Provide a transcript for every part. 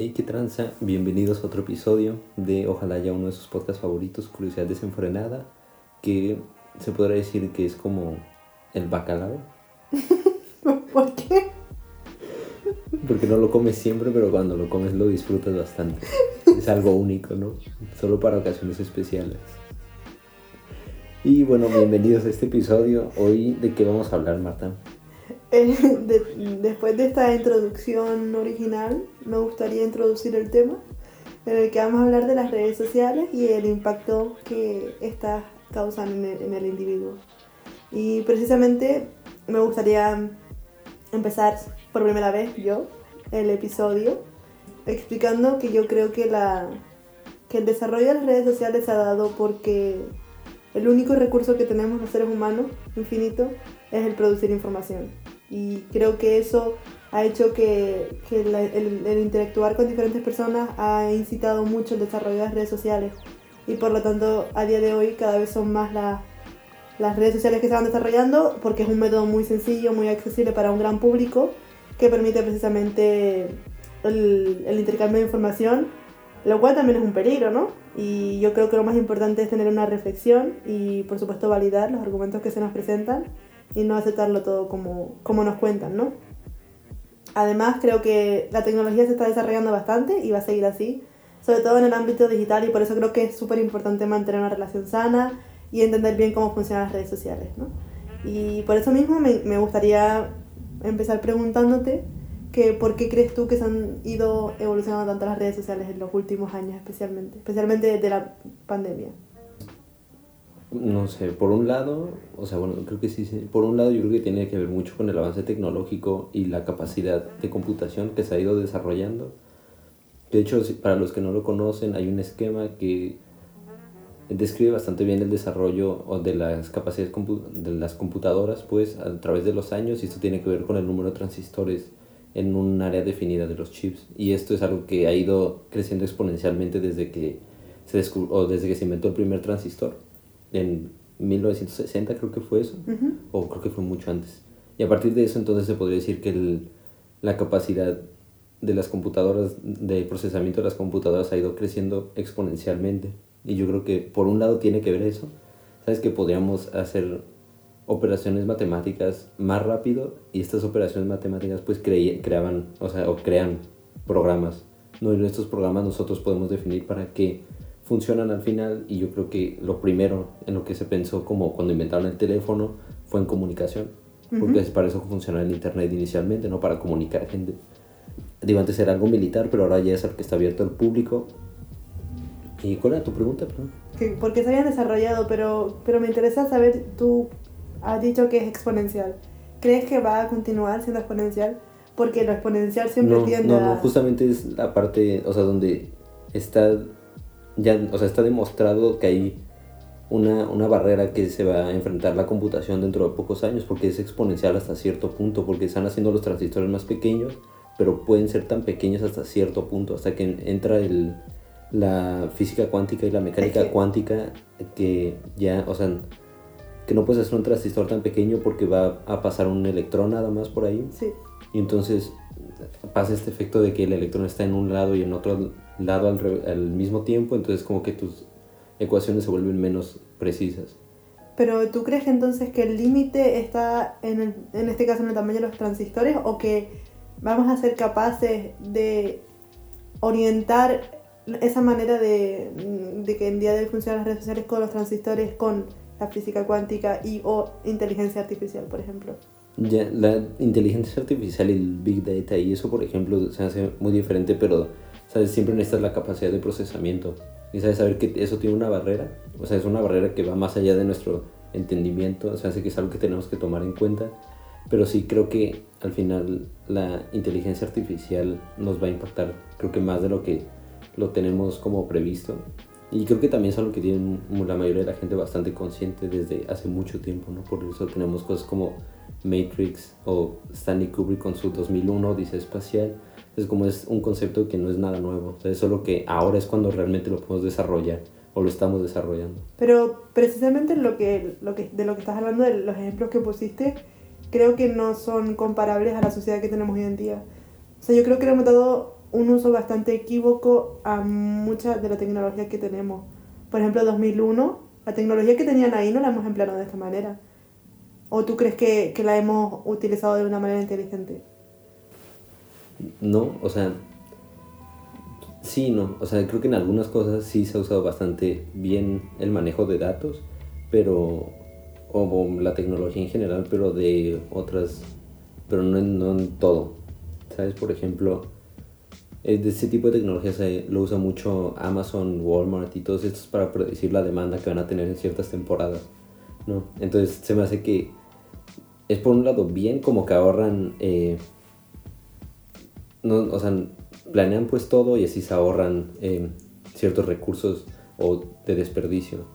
Hey, qué tranza, bienvenidos a otro episodio de ojalá ya uno de sus podcasts favoritos, Curiosidad Desenfrenada, que se podrá decir que es como el bacalao. ¿Por qué? Porque no lo comes siempre, pero cuando lo comes lo disfrutas bastante. Es algo único, ¿no? Solo para ocasiones especiales. Y bueno, bienvenidos a este episodio. Hoy, ¿de qué vamos a hablar, Marta? De- después de esta introducción original, me gustaría introducir el tema en el que vamos a hablar de las redes sociales y el impacto que estas causan en el, en el individuo. Y precisamente me gustaría empezar por primera vez yo el episodio explicando que yo creo que, la, que el desarrollo de las redes sociales se ha dado porque el único recurso que tenemos los seres humanos, infinito, es el producir información. Y creo que eso ha hecho que, que la- el, el interactuar con diferentes personas ha incitado mucho el desarrollo de las redes sociales. Y por lo tanto, a día de hoy cada vez son más las las redes sociales que se van desarrollando porque es un método muy sencillo, muy accesible para un gran público que permite precisamente el, el intercambio de información, lo cual también es un peligro, ¿no? Y yo creo que lo más importante es tener una reflexión y por supuesto validar los argumentos que se nos presentan y no aceptarlo todo como, como nos cuentan, ¿no? Además creo que la tecnología se está desarrollando bastante y va a seguir así, sobre todo en el ámbito digital y por eso creo que es súper importante mantener una relación sana y entender bien cómo funcionan las redes sociales, ¿no? Y por eso mismo me, me gustaría empezar preguntándote que por qué crees tú que se han ido evolucionando tanto las redes sociales en los últimos años especialmente, especialmente desde la pandemia. No sé, por un lado, o sea, bueno, creo que sí. Por un lado yo creo que tiene que ver mucho con el avance tecnológico y la capacidad de computación que se ha ido desarrollando. De hecho, para los que no lo conocen, hay un esquema que describe bastante bien el desarrollo de las capacidades de las computadoras, pues, a través de los años, y esto tiene que ver con el número de transistores en un área definida de los chips. Y esto es algo que ha ido creciendo exponencialmente desde que se descub- o desde que se inventó el primer transistor en 1960 creo que fue eso, Ujú. o creo que fue mucho antes. Y a partir de eso entonces se podría decir que el- la capacidad de las computadoras, de procesamiento de las computadoras ha ido creciendo exponencialmente. Y yo creo que por un lado tiene que ver eso, sabes que podríamos hacer operaciones matemáticas más rápido y estas operaciones matemáticas pues creí- creaban, o sea, o crean programas. No, y estos programas nosotros podemos definir para qué funcionan al final y yo creo que lo primero en lo que se pensó como cuando inventaron el teléfono fue en comunicación, porque es para eso funcionaba el internet inicialmente, no para comunicar gente. Digo, antes era algo militar, pero ahora ya es algo que está abierto al público. ¿Y cuál era tu pregunta? que porque se habían desarrollado, pero, pero me interesa saber, tú has dicho que es exponencial. ¿Crees que va a continuar siendo exponencial? Porque lo exponencial siempre no, tiende no, no, a... justamente es la parte, o sea, donde está ya, o sea, está demostrado que hay una, una barrera que se va a enfrentar la computación dentro de pocos años, porque es exponencial hasta cierto punto, porque están haciendo los transistores más pequeños, pero pueden ser tan pequeños hasta cierto punto, hasta que entra el, la física cuántica y la mecánica cuántica, que ya, o sea, que no puedes hacer un transistor tan pequeño porque va a pasar un electrón nada más por ahí. Sí. Y entonces pasa este efecto de que el electrón está en un lado y en otro lado al, al mismo tiempo, entonces como que tus ecuaciones se vuelven menos precisas. Pero ¿tú crees que entonces que el límite está en, el- en este caso en el tamaño de los transistores o que vamos a ser capaces de orientar esa manera de, de que en día de hoy funcionan las redes sociales con los transistores con la física cuántica y o inteligencia artificial, por ejemplo? Ya, la inteligencia artificial y el big data y eso, por ejemplo, se hace muy diferente, pero ¿sabes? siempre necesitas la capacidad de procesamiento. Y sabes saber que eso tiene una barrera, o sea, es una barrera que va más allá de nuestro entendimiento, o sea, es algo que tenemos que tomar en cuenta. Pero sí creo que al final la inteligencia artificial nos va a impactar, creo que más de lo que lo tenemos como previsto. Y creo que también es algo que tiene la mayoría de la gente bastante consciente desde hace mucho tiempo, ¿no? Por eso tenemos cosas como Matrix o Stanley Kubrick con su 2001 Odisea Espacial. Es como es un concepto que no es nada nuevo, o sea, es solo que ahora es cuando realmente lo podemos desarrollar o lo estamos desarrollando. Pero precisamente lo que, lo que, de lo que estás hablando, de los ejemplos que pusiste, creo que no son comparables a la sociedad que tenemos hoy en día. O sea, yo creo que le hemos dado un uso bastante equívoco a mucha de la tecnología que tenemos. Por ejemplo, 2001, la tecnología que tenían ahí no la hemos empleado de esta manera. ¿O tú crees que, que la hemos utilizado de una manera inteligente? No, o sea, sí, no, o sea, creo que en algunas cosas sí se ha usado bastante bien el manejo de datos, pero, o, la tecnología en general, pero de otras, pero no en, no en todo. ¿Sabes? Por ejemplo, ese tipo de tecnología se lo usa mucho Amazon, Walmart y todos estos para predecir la demanda que van a tener en ciertas temporadas, ¿no? Entonces se me hace que es por un lado bien como que ahorran... Eh, no, o sea, planean pues todo y así se ahorran eh, ciertos recursos o de desperdicio,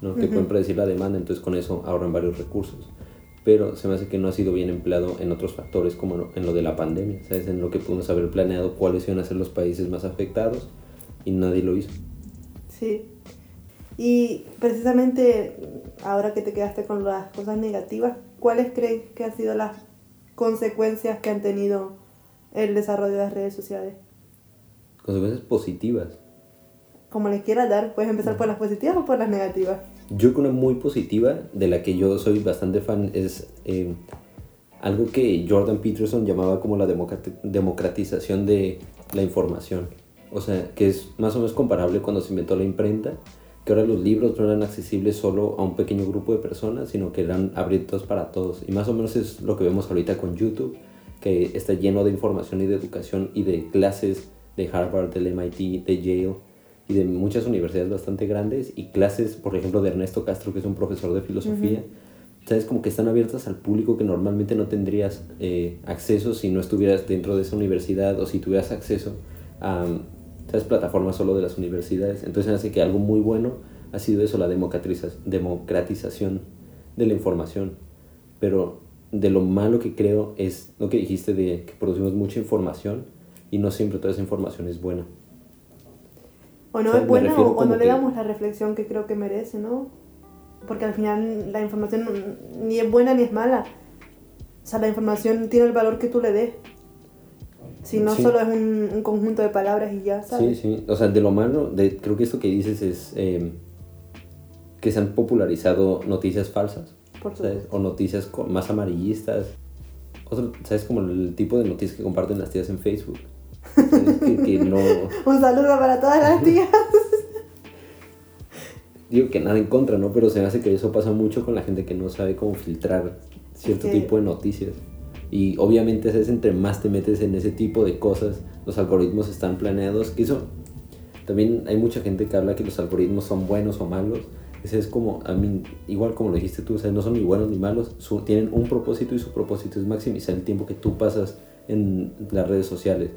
¿no? Que pueden predecir la demanda, entonces con eso ahorran varios recursos. Pero se me hace que no ha sido bien empleado en otros factores como en lo de la pandemia, ¿sabes? En lo que pudimos haber planeado cuáles iban a ser los países más afectados y nadie lo hizo. Sí. Y precisamente ahora que te quedaste con las cosas negativas, ¿cuáles crees que han sido las consecuencias que han tenido el desarrollo de las redes sociales? Consecuencias positivas. Como les quieras dar, puedes empezar por las positivas o por las negativas. Yo creo una muy positiva, de la que yo soy bastante fan, es eh, algo que Jordan Peterson llamaba como la democratización de la información. O sea, que es más o menos comparable cuando se inventó la imprenta, que ahora los libros no eran accesibles solo a un pequeño grupo de personas, sino que eran abiertos para todos. Y más o menos es lo que vemos ahorita con YouTube que está lleno de información y de educación y de clases de Harvard, del MIT, de Yale y de muchas universidades bastante grandes y clases, por ejemplo, de Ernesto Castro, que es un profesor de filosofía. ¿Sabes? Como que están abiertas al público que normalmente no tendrías eh, acceso si no estuvieras dentro de esa universidad o si tuvieras acceso a, ¿sabes? Plataformas solo de las universidades. Entonces hace que algo muy bueno ha sido eso, la democratización de la información. Pero de lo malo que creo es lo que dijiste de que producimos mucha información y no siempre toda esa información es buena. O no es buena o, no le damos la reflexión que creo que merece, ¿no? Porque al final la información ni es buena ni es mala. O sea, la información tiene el valor que tú le des. Si no solo es un, conjunto de palabras y ya, ¿sabes? Sí, sí. O sea, de lo malo, de, creo que esto que dices es eh, que se han popularizado noticias falsas. O noticias más amarillistas. ¿sabes? Como el tipo de noticias que comparten las tías en Facebook. Un saludo para todas las tías. Digo que nada en contra, ¿no? Pero se me hace que eso pasa mucho con la gente que no sabe cómo filtrar cierto tipo de noticias. Y obviamente, es entre más te metes en ese tipo de cosas, los algoritmos están planeados. Que eso, también hay mucha gente que habla que los algoritmos son buenos o malos ese es como, a mí, igual como lo dijiste tú, o sea, no son ni buenos ni malos, tienen un propósito y su propósito es maximizar el tiempo que tú pasas en las redes sociales.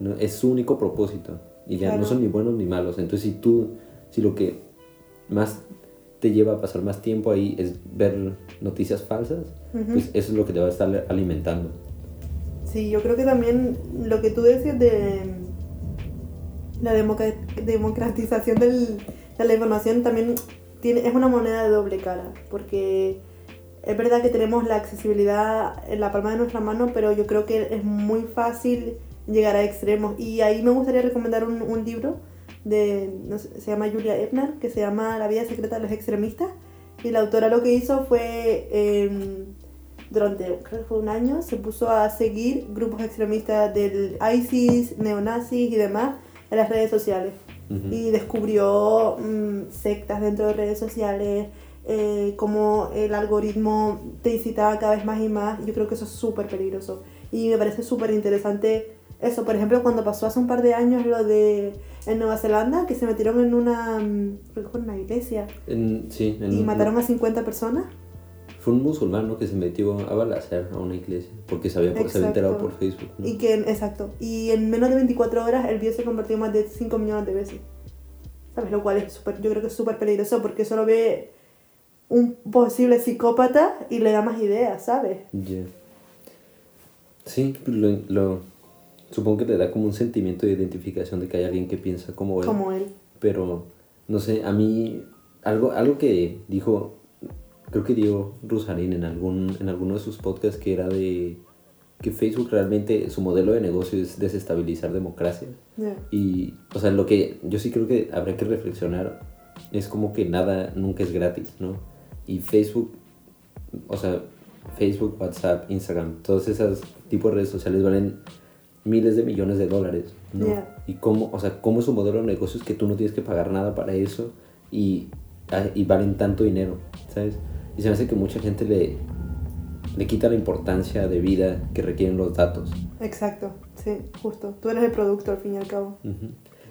¿no? Es su único propósito. Y ya no son ni buenos ni malos. Entonces, si tú, si lo que más te lleva a pasar más tiempo ahí es ver noticias falsas, pues eso es lo que te va a estar alimentando. Sí, yo creo que también lo que tú decías de la democratización del, de la información también es una moneda de doble cara, porque es verdad que tenemos la accesibilidad en la palma de nuestra mano, pero yo creo que es muy fácil llegar a extremos. Y ahí me gustaría recomendar un, libro de, se llama Julia Ebner, que se llama La vida secreta de los extremistas. Y la autora lo que hizo fue, em, durante creo que fue un año, se puso a seguir grupos extremistas del ISIS, neonazis y demás en las redes sociales y descubrió mm, sectas dentro de redes sociales, eh, como el algoritmo te incitaba cada vez más y más. Yo creo que eso es súper peligroso. Y me parece súper interesante eso. Por ejemplo, cuando pasó hace un par de años lo de en Nueva Zelanda, que se metieron en una, mm, que una iglesia. Sí, y mataron a 50 personas fue un musulmán que se metió a balacer a una iglesia porque se había, se había enterado por Facebook. Y que, exacto. Y en menos de 24 horas el video se convirtió más de 5 millones de veces. ¿Sabes? Lo cual es super, yo creo que es súper peligroso porque solo ve un posible psicópata y le da más ideas, ¿sabes? Sí, lo, lo, supongo que te da como un sentimiento de identificación de que hay alguien que piensa como él. Como él. Pero, no sé, a mí, algo, algo que dijo creo que Diego Rusarín en, algún, en alguno de sus podcasts que era de que Facebook realmente su modelo de negocio es desestabilizar democracia. Y, o sea, lo que yo sí creo que habrá que reflexionar es como que nada nunca es gratis, ¿no? Y Facebook, o sea, Facebook, WhatsApp, Instagram, todos esos tipos de redes sociales valen miles de millones de dólares, ¿no? Yeah. Y cómo, o sea, cómo es un modelo de negocio es que tú no tienes que pagar nada para eso y, ah, y valen tanto dinero, ¿sabes? Y se me hace que mucha gente le, le quita la importancia de vida que requieren los datos. Exacto, sí, justo. Tú eres el producto al fin y al cabo.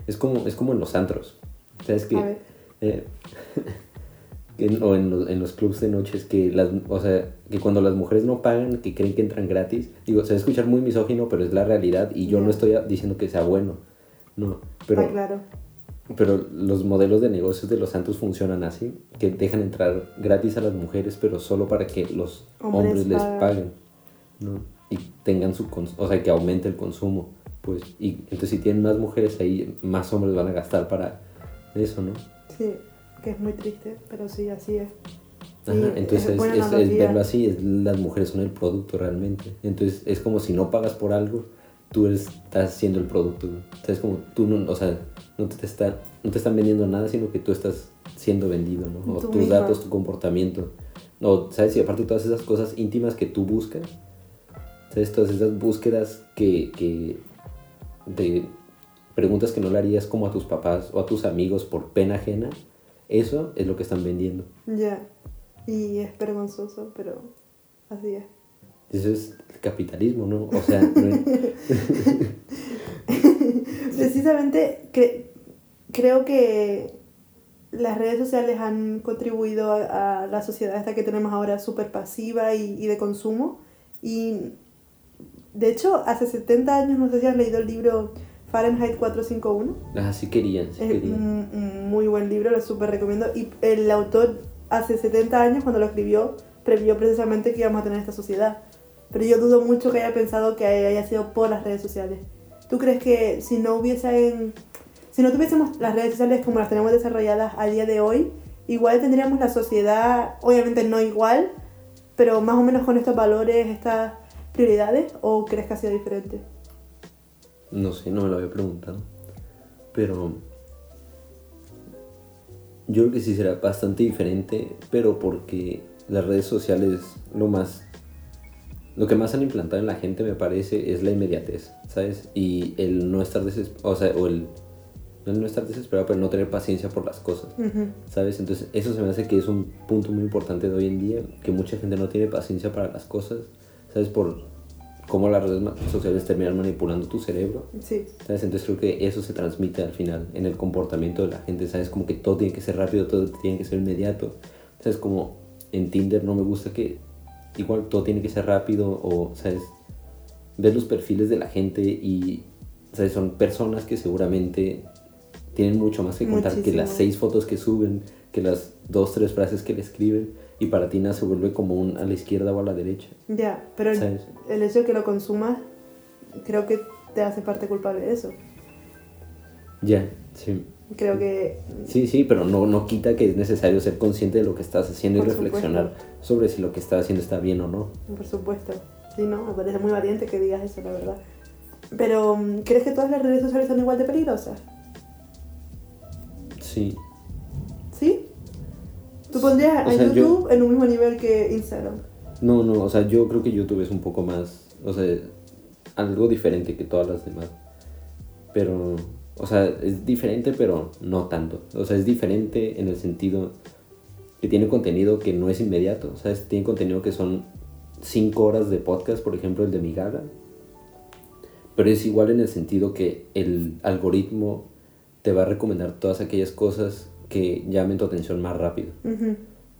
Es como, es como en los antros. ¿Sabes que A ver. eh, que en- o en los, en los clubs de noches que las o sea que cuando las mujeres no pagan que creen que entran gratis digo se va a escuchar muy misógino pero es la realidad y yo no estoy diciendo que sea bueno no pero Ah, claro. Pero los modelos de negocios de los santos funcionan así que dejan entrar gratis a las mujeres pero solo para que los Hombres hombres, les paguen. ¿no? y tengan su o sea que aumente el consumo pues y entonces si tienen más mujeres ahí más hombres van a gastar para eso no Sí, que es muy triste, pero sí, así es. Sí, Ajá, entonces es, es- verlo así, es, las mujeres son el producto realmente. Entonces es como si no pagas por algo, tú estás siendo el producto. O sea, es como tú no, o sea, no te, está, no te están vendiendo nada, sino que tú estás siendo vendido, ¿no? O Tú tus misma. datos, tu comportamiento. O, ¿sabes? Y aparte todas esas cosas íntimas que tú buscas, ¿sabes? Todas esas búsquedas que, que de preguntas que no le harías como a tus papás o a tus amigos por pena ajena, eso es lo que están vendiendo. Ya. Y es vergonzoso, pero así es. Eso es el capitalismo, ¿no? O sea, no Precisamente cre- creo que las redes sociales han contribuido a, a la sociedad esta que tenemos ahora súper pasiva y, y de consumo. Y de hecho, hace 70 años, no sé si has leído el libro Fahrenheit 451. ah, sí querían, sí querían. un muy buen libro, lo súper recomiendo. Y el autor hace 70 años, cuando lo escribió, previó precisamente que íbamos a tener esta sociedad. Pero yo dudo mucho que haya pensado que haya sido por las redes sociales. ¿Tú crees que si no hubiesen, si no tuviésemos las redes sociales como las tenemos desarrolladas a día de hoy, igual tendríamos la sociedad, obviamente no igual, pero más o menos con estos valores, estas prioridades, o crees que ha sido diferente? No sé, no me lo había preguntado. Pero yo creo que sí será bastante diferente, pero porque las redes sociales lo más lo que más han implantado en la gente me parece es la inmediatez, ¿sabes? Y el no estar desesperado, o sea, o el no el no estar desesperado, pero no tener paciencia por las cosas. ¿Sabes? Entonces eso se me hace que es un punto muy importante de hoy en día, que mucha gente no tiene paciencia para las cosas, ¿sabes? Por cómo las redes sociales terminan manipulando tu cerebro, Sí, ¿sabes? Entonces creo que eso se transmite al final en el comportamiento de la gente, ¿sabes? Como que todo tiene que ser rápido, todo tiene que ser inmediato, ¿sabes? Como en Tinder no me gusta que igual todo tiene que ser rápido o, ¿sabes? Ver los perfiles de la gente y, ¿sabes? Son personas que seguramente tienen mucho más que contar que las seis fotos que suben, que las dos, tres frases que le escriben y para ti nada se vuelve como un a la izquierda o a la derecha, ya, pero el hecho de que lo consumas creo que te hace parte culpable de eso. Ya, sí. Creo que Sí, sí, pero no, no quita que es necesario ser consciente de lo que estás haciendo Por y reflexionar sobre si lo que estás haciendo está bien o no. Por supuesto. Sí, ¿no? Me parece muy valiente que digas eso, la verdad. Pero, mm, ¿crees que todas las redes sociales son igual de peligrosas? Sí. ¿Sí? ¿Tú pondrías O a sea, yo- YouTube en un mismo nivel que Instagram? No, no, o sea, yo creo que YouTube es un poco más, o sea, algo diferente que todas las demás. Pero, o sea, es diferente, pero no tanto. O sea, es diferente en el sentido que tiene contenido que no es inmediato. O sea, tiene contenido que son 5 horas de podcast, por ejemplo, el de mi gala. Pero es igual en el sentido que el algoritmo te va a recomendar todas aquellas cosas que llamen tu atención más rápido.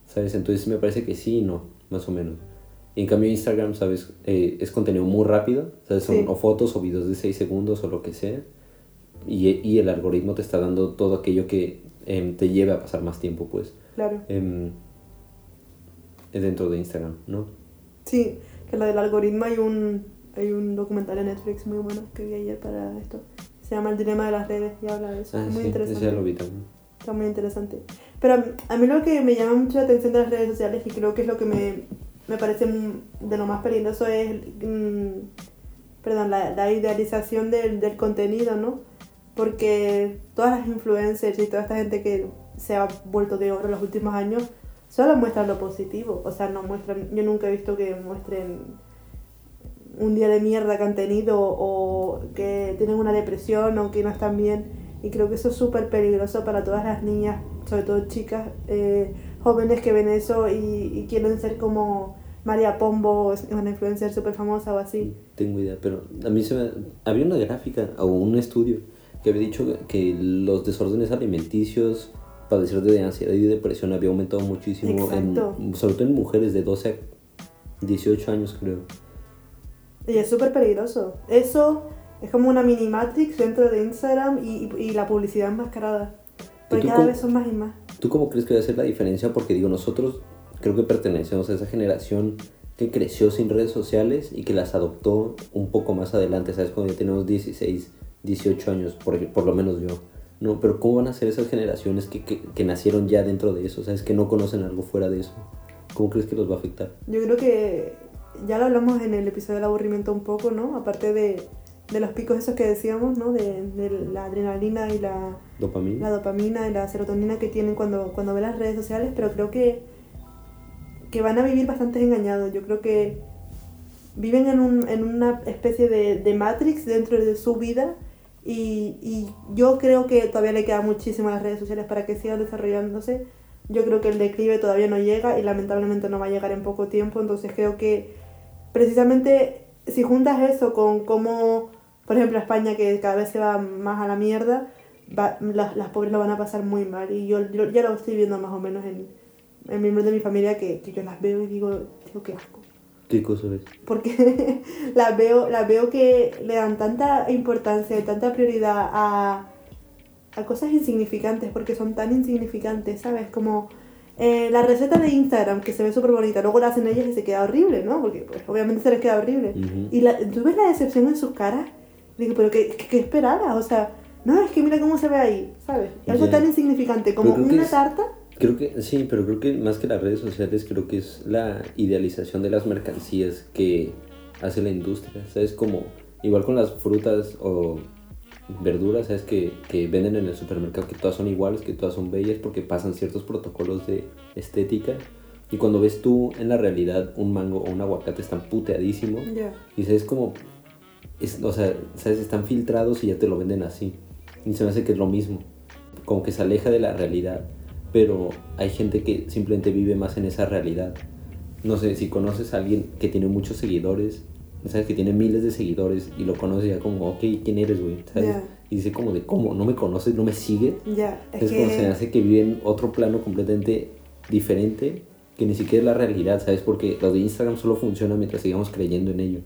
¿Sabes? Entonces me parece que sí y no, más o menos. Y en cambio Instagram, ¿sabes? Eh, es contenido muy rápido, ¿sabes? Son Sí. o fotos o videos de 6 segundos o lo que sea. Y, y el algoritmo te está dando todo aquello que em, te lleve a pasar más tiempo, pues, Claro. em, dentro de Instagram, ¿no? Sí, que lo del algoritmo hay un, hay un documental en Netflix muy bueno que vi ayer para esto. Se llama El dilema de las redes y habla de eso. Ah, muy sí, interesante. ese lo vi también. Está muy interesante. Pero a mí lo que me llama mucho la atención de las redes sociales y creo que es lo que me me parece de lo más peligroso es, mm, perdón, la, idealización del, del, contenido, ¿no? Porque todas las influencers y toda esta gente que se ha vuelto de oro en los últimos años solo muestran lo positivo, o sea, no muestran, yo nunca he visto que muestren un día de mierda que han tenido o que tienen una depresión o que no están bien y creo que eso es súper peligroso para todas las niñas, sobre todo chicas eh, jóvenes que ven eso y, quieren ser como María Pombo, una influencer súper famosa o así. Tengo idea, pero a mí se me... Había una gráfica o un estudio que había dicho que los desórdenes alimenticios, padecer de ansiedad y depresión había aumentado muchísimo, en, sobre todo en mujeres de 12 a 18 años creo. Y es súper peligroso. Eso es como una mini matrix dentro de Instagram y, y la publicidad enmascarada. Porque cada vez son más y más. ¿Tú cómo crees que va a ser la diferencia? Porque digo, nosotros creo que pertenecemos a esa generación que creció sin redes sociales y que las adoptó un poco más adelante, ¿sabes? Cuando ya tenemos 16, 18 años, por, por lo menos yo. No, pero ¿cómo van a ser esas generaciones que, que, que nacieron ya dentro de eso? ¿Sabes? Que no conocen algo fuera de eso. ¿Cómo crees que los va a afectar? Yo creo que ya lo hablamos en el episodio del aburrimiento un poco, ¿no? Aparte de, de los picos esos que decíamos, ¿no? De, de, la adrenalina y la dopamina. la dopamina y la serotonina que tienen cuando, cuando ven las redes sociales, pero creo que, que van a vivir bastante engañados. Yo creo que viven en, un, en una especie de, de matrix dentro de su vida y, y, yo creo que todavía le queda muchísimo a las redes sociales para que sigan desarrollándose. Yo creo que el declive todavía no llega y lamentablemente no va a llegar en poco tiempo, entonces creo que precisamente si juntas eso con cómo, por ejemplo, España que cada vez se va más a la mierda, las, las, pobres lo van a pasar muy mal. Y yo, ya lo estoy viendo más o menos en, en miembros de mi familia que, que yo las veo y digo, digo, qué asco. ¿Qué cosa ves? Porque las veo, las veo que le dan tanta importancia y tanta prioridad a, a cosas insignificantes, porque son tan insignificantes, ¿sabes? Como eh, la receta de Instagram, que se ve súper bonita, luego la hacen ellas y se queda horrible, ¿no? Porque pues, obviamente se les queda horrible. Y la, tú ves la decepción en sus caras, digo, pero ¿qué, qué, esperabas? O sea, no, es que mira cómo se ve ahí, ¿sabes? Algo tan insignificante como una tarta. Creo que sí, pero creo que más que las redes sociales, creo que es la idealización de las mercancías que hace la industria. ¿Sabes? Como igual con las frutas o verduras, ¿sabes? Que, que, venden en el supermercado que todas son iguales, que todas son bellas porque pasan ciertos protocolos de estética. Y cuando ves tú en la realidad un mango o un aguacate están puteadísimos. Y sabes como, es, o sea, sabes, están filtrados y ya te lo venden así. Y se me hace que es lo mismo. Como que se aleja de la realidad. Pero hay gente que simplemente vive más en esa realidad. No sé, si conoces a alguien que tiene muchos seguidores sabes que tiene miles de seguidores y lo conoce ya como, ok, ¿quién eres, güey? ¿Sabes? Y dice como de, ¿cómo? ¿No me conoces? ¿No me sigues? Ya, es, como se hace que vive en otro plano completamente diferente que ni siquiera es la realidad, ¿sabes? Porque lo de Instagram solo funciona mientras sigamos creyendo en ello.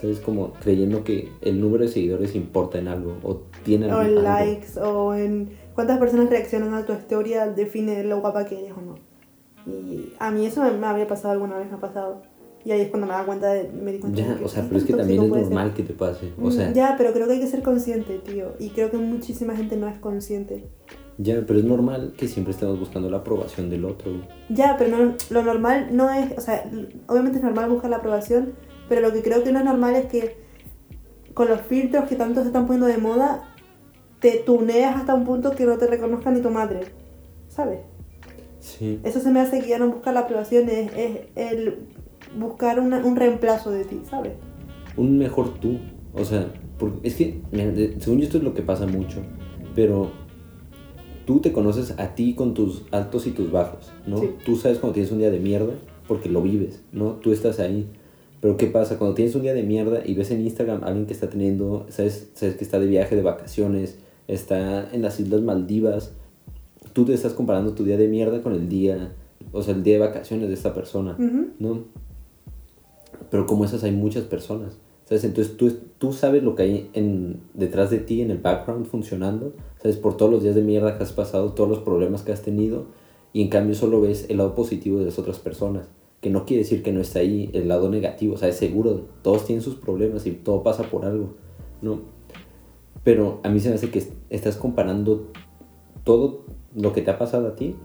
¿Sabes? Como creyendo que el número de seguidores importa en algo o tiene O en likes o en cuántas personas reaccionan a tu historia define lo guapa que eres o no. Y a mí eso me había pasado alguna vez, me ha pasado y ahí es cuando me da cuenta de, me di cuenta ya, o sea, pero es que también es normal que te pase. O mm, sea, ya, pero creo que hay que ser consciente, tío. Y creo que muchísima gente no es consciente. Ya, pero es normal que siempre estemos buscando la aprobación del otro. Ya, pero no, lo normal no es, o sea, obviamente es normal buscar la aprobación, pero lo que creo que no es normal es que con los filtros que tanto se están poniendo de moda, te tuneas hasta un punto que no te reconozca ni tu madre, ¿sabes? Sí. Eso se me hace que ya no buscar la aprobación, es, es el buscar un reemplazo de ti, ¿sabes? Un mejor tú. O sea, porque es que, según yo esto es lo que pasa mucho, pero tú te conoces a ti con tus altos y tus bajos, ¿no? Tú sabes cuando tienes un día de mierda porque lo vives, ¿no? Tú estás ahí. Pero ¿qué pasa? Cuando tienes un día de mierda y ves en Instagram a alguien que está teniendo, sabes, sabes que está de viaje, de vacaciones, está en las Islas Maldivas, tú te estás comparando tu día de mierda con el día, o sea, el día de vacaciones de esta persona, ¿no? pero como esas hay muchas personas. ¿Sabes? Entonces tú, tú sabes lo que hay en, detrás de ti, en el background funcionando, ¿sabes? Por todos los días de mierda que has pasado, todos los problemas que has tenido, y en cambio solo ves el lado positivo de las otras personas, que no quiere decir que no está ahí el lado negativo, o sea, es seguro, todos tienen sus problemas y todo pasa por algo, ¿no? Pero a mí se me hace que estás comparando todo lo que te ha pasado a ti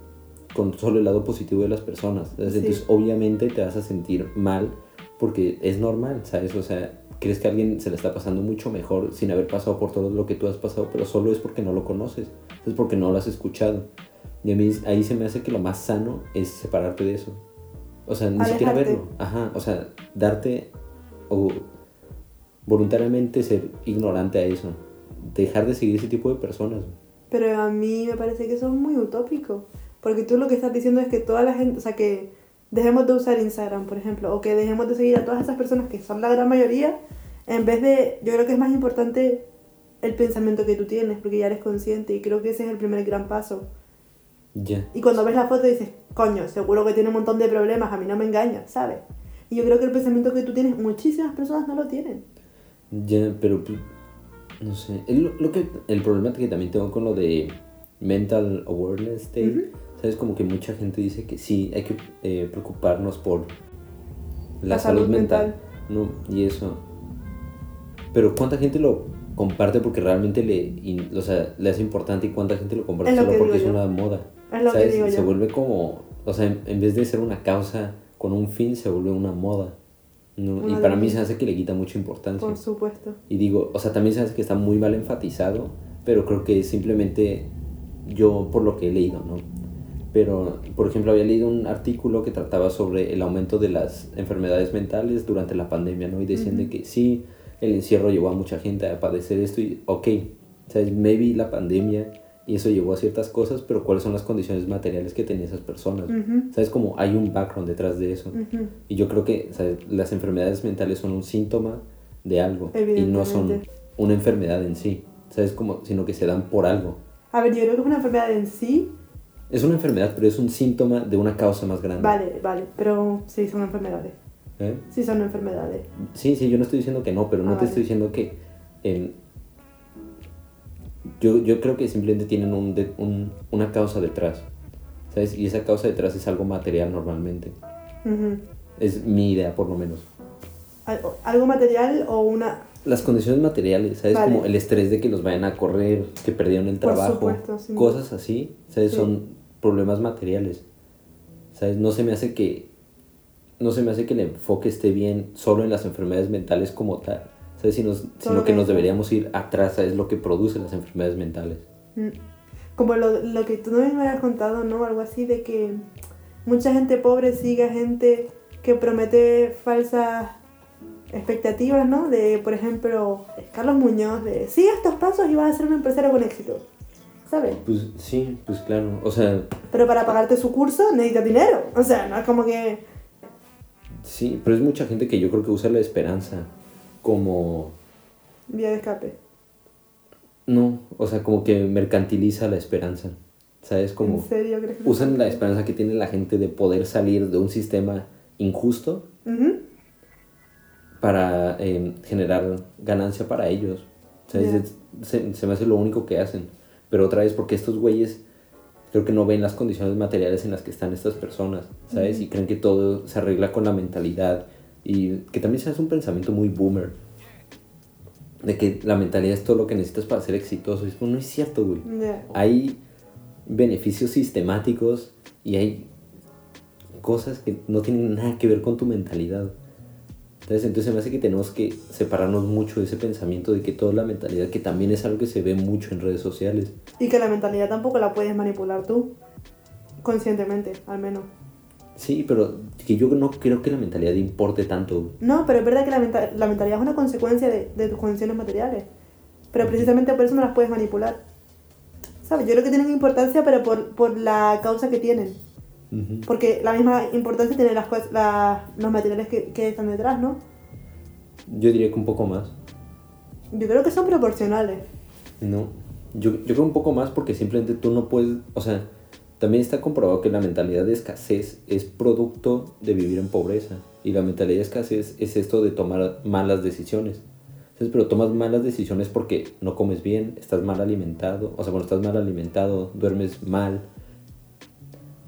con solo el lado positivo de las personas. Entonces, obviamente te vas a sentir mal porque es normal, ¿sabes? O sea, crees que alguien se le está pasando mucho mejor sin haber pasado por todo lo que tú has pasado, pero solo es porque no lo conoces, es porque no lo has escuchado. Y a mí ahí se me hace que lo más sano es separarte de eso. O sea, ni siquiera Alejarte. verlo. Ajá, o sea, darte o voluntariamente ser ignorante a eso. Dejar de seguir ese tipo de personas. Pero a mí me parece que eso es muy utópico. Porque tú lo que estás diciendo es que toda la gente, o sea, que dejemos de usar Instagram, por ejemplo, o que dejemos de seguir a todas esas personas que son la gran mayoría, en vez de, yo creo que es más importante el pensamiento que tú tienes, porque ya eres consciente y creo que ese es el primer gran paso. Ya. Y cuando ves la foto dices, coño, seguro que tiene un montón de problemas, a mí no me engaña, ¿sabes? Y yo creo que el pensamiento que tú tienes, muchísimas personas no lo tienen. Ya, pero pues, no sé. El, lo- lo que, el problema que también tengo con lo de mental awareness day, Ujú. ¿Sabes? Como que mucha gente dice que sí, hay que eh, preocuparnos por la, La salud, salud mental. No, y eso. Pero ¿cuánta gente lo comparte porque realmente le, in- o sea, le hace importante y cuánta gente lo comparte solo que porque es yo. una moda? Es lo que ¿Sabes? digo Se yo. vuelve como, o sea, en, en vez de ser una causa con un fin, se vuelve una moda. ¿no? Y para mí se hace que le quita mucha importancia. Por supuesto. Y digo, o sea, también se hace que está muy mal enfatizado, pero creo que simplemente yo por lo que he leído, ¿no? Pero, por ejemplo, había leído un artículo que trataba sobre el aumento de las enfermedades mentales durante la pandemia, ¿no? Y decían de Ujú. que sí, el encierro llevó a mucha gente a padecer esto y, ok, ¿sabes? Maybe la pandemia y eso llevó a ciertas cosas, pero ¿cuáles son las condiciones materiales que tenían esas personas? Ujú, ¿Sabes? Como hay un background detrás de eso. ujú. Y yo creo que ¿sabes? las enfermedades mentales son un síntoma de algo y no son una enfermedad en sí, ¿sabes? Como, sino que se dan por algo. A ver, yo creo que es una enfermedad en sí. Es una enfermedad, pero es un síntoma de una causa más grande. Vale, vale, pero sí son enfermedades. ¿eh? Sí son enfermedades. Sí, sí, yo no estoy diciendo que no, pero no Ah, te vale. estoy diciendo que... yo, yo creo que simplemente tienen un, de- un- una causa detrás, ¿sabes? Y esa causa detrás es algo material normalmente. Es mi idea, por lo menos. Al- Algo material o una... Las condiciones materiales, ¿sabes? Vale. Como el estrés de que los vayan a correr, que perdieron el Por trabajo, supuesto, sí. cosas así, ¿sabes? Sí. Son problemas materiales, ¿sabes? No se me hace que, no se me hace que el enfoque esté bien solo en las enfermedades mentales como tal, ¿sabes? Sino, sino que nos deberíamos ir atrás, ¿sabes? Lo que produce las enfermedades mentales. Mm. Como lo, lo que tú no me habías contado, ¿no? Algo así de que mucha gente pobre sigue a gente que promete falsas expectativas, ¿no? De, por ejemplo, Carlos Muñoz, de sigue estos pasos y vas a ser un empresario con éxito. ¿Sabes? Pues sí, pues claro, o sea, Pero para pagarte su curso necesitas dinero. O sea, no es como que... sí, pero es mucha gente que yo creo que usa la esperanza como Vía de escape. No, o sea, como que mercantiliza la esperanza. ¿Sabes? Como ¿En serio crees que usan la esperanza que tiene la gente de poder salir de un sistema injusto para eh, generar ganancia para ellos. ¿Sabes? Se me hace lo único que hacen. Pero otra vez, porque estos güeyes creo que no ven las condiciones materiales en las que están estas personas, ¿sabes? Y creen que todo se arregla con la mentalidad. Y que también se hace un pensamiento muy boomer. De que la mentalidad es todo lo que necesitas para ser exitoso. Y es como, no es cierto, güey. Hay beneficios sistemáticos y hay cosas que no tienen nada que ver con tu mentalidad. Entonces, entonces me hace que tenemos que separarnos mucho de ese pensamiento de que toda la mentalidad, que también es algo que se ve mucho en redes sociales. Y que la mentalidad tampoco la puedes manipular tú. Conscientemente, al menos. Sí, pero que yo no creo que la mentalidad importe tanto. No, pero es verdad que la, menta- la mentalidad es una consecuencia de, de tus condiciones materiales. Pero precisamente por eso no las puedes manipular. ¿Sabes? Yo creo que tienen importancia, pero por, por la causa que tienen. Porque la misma importancia tienen las, cos- la- los materiales que, que están detrás, ¿no? Yo diría que un poco más. Yo creo que son proporcionales. No, yo, yo creo un poco más porque simplemente tú no puedes, o sea, también está comprobado que la mentalidad de escasez es producto de vivir en pobreza. Y la mentalidad de escasez es esto de tomar malas decisiones. Entonces, pero tomas malas decisiones porque no comes bien, estás mal alimentado, o sea, cuando estás mal alimentado, duermes mal.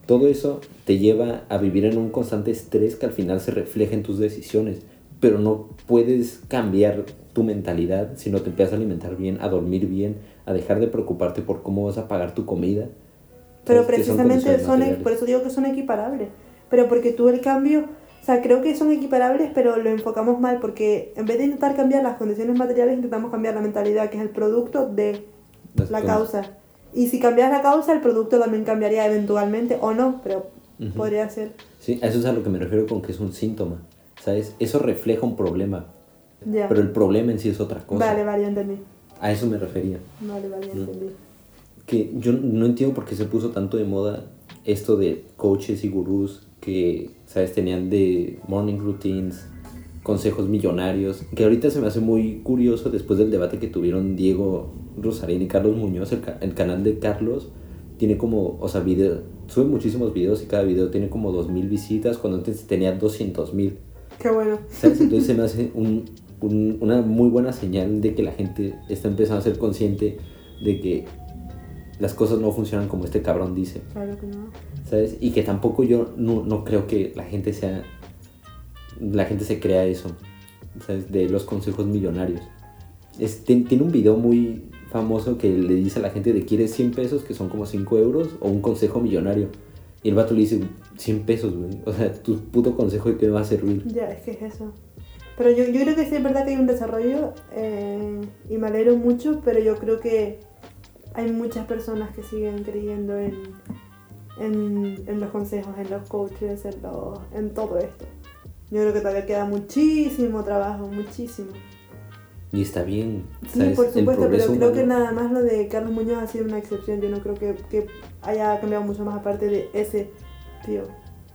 Todo eso te lleva a vivir en un constante estrés que al final se refleja en tus decisiones. Pero no puedes cambiar tu mentalidad si no te empiezas a alimentar bien, a dormir bien, a dejar de preocuparte por cómo vas a pagar tu comida. Pero son precisamente son, materiales. por eso digo que son equiparables. Pero porque tú el cambio, o sea, creo que son equiparables, pero lo enfocamos mal porque en vez de intentar cambiar las condiciones materiales, intentamos cambiar la mentalidad, que es el producto de la causa. Y si cambias la causa, el producto también cambiaría eventualmente, o no, pero Ujú. podría ser. Sí, a eso es a lo que me refiero con que es un síntoma, ¿sabes? Eso refleja un problema, Ya. pero el problema en sí es otra cosa. Vale, vale, entendí. A eso me refería. Vale, vale, Mm. entendí. Que yo no entiendo por qué se puso tanto de moda esto de coaches y gurús que, ¿sabes? Tenían de morning routines, consejos millonarios, que ahorita se me hace muy curioso después del debate que tuvieron Diego Rosarín y Carlos Muñoz, el, ca- el canal de Carlos tiene como, o sea, video, sube muchísimos videos y cada video tiene como 2.000 visitas cuando antes tenía 200.000. Qué bueno. ¿Sabes? Entonces se me hace un- un- una muy buena señal de que la gente está empezando a ser consciente de que las cosas no funcionan como este cabrón dice, Claro que no. ¿sabes? Y que tampoco yo no, no creo que la gente sea, la gente se crea eso, ¿sabes? De los consejos millonarios. Es- tien- tiene un video muy famoso que le dice a la gente de quieres 100 pesos, que son como 5 euros, o un consejo millonario. Y el vato le dice 100 pesos, güey. O sea, tu puto consejo de qué va a servir. Ya, es que es eso. Pero yo, yo creo que sí es verdad que hay un desarrollo eh, y me alegro mucho, pero yo creo que hay muchas personas que siguen creyendo en, en, en los consejos, en los coaches, en, los- en todo esto. Yo creo que todavía queda muchísimo trabajo, muchísimo. Y está bien, Sí, por supuesto, pero creo que humano- nada más lo de Carlos Muñoz ha sido una excepción. Yo no creo que, que haya cambiado mucho más aparte de ese tío.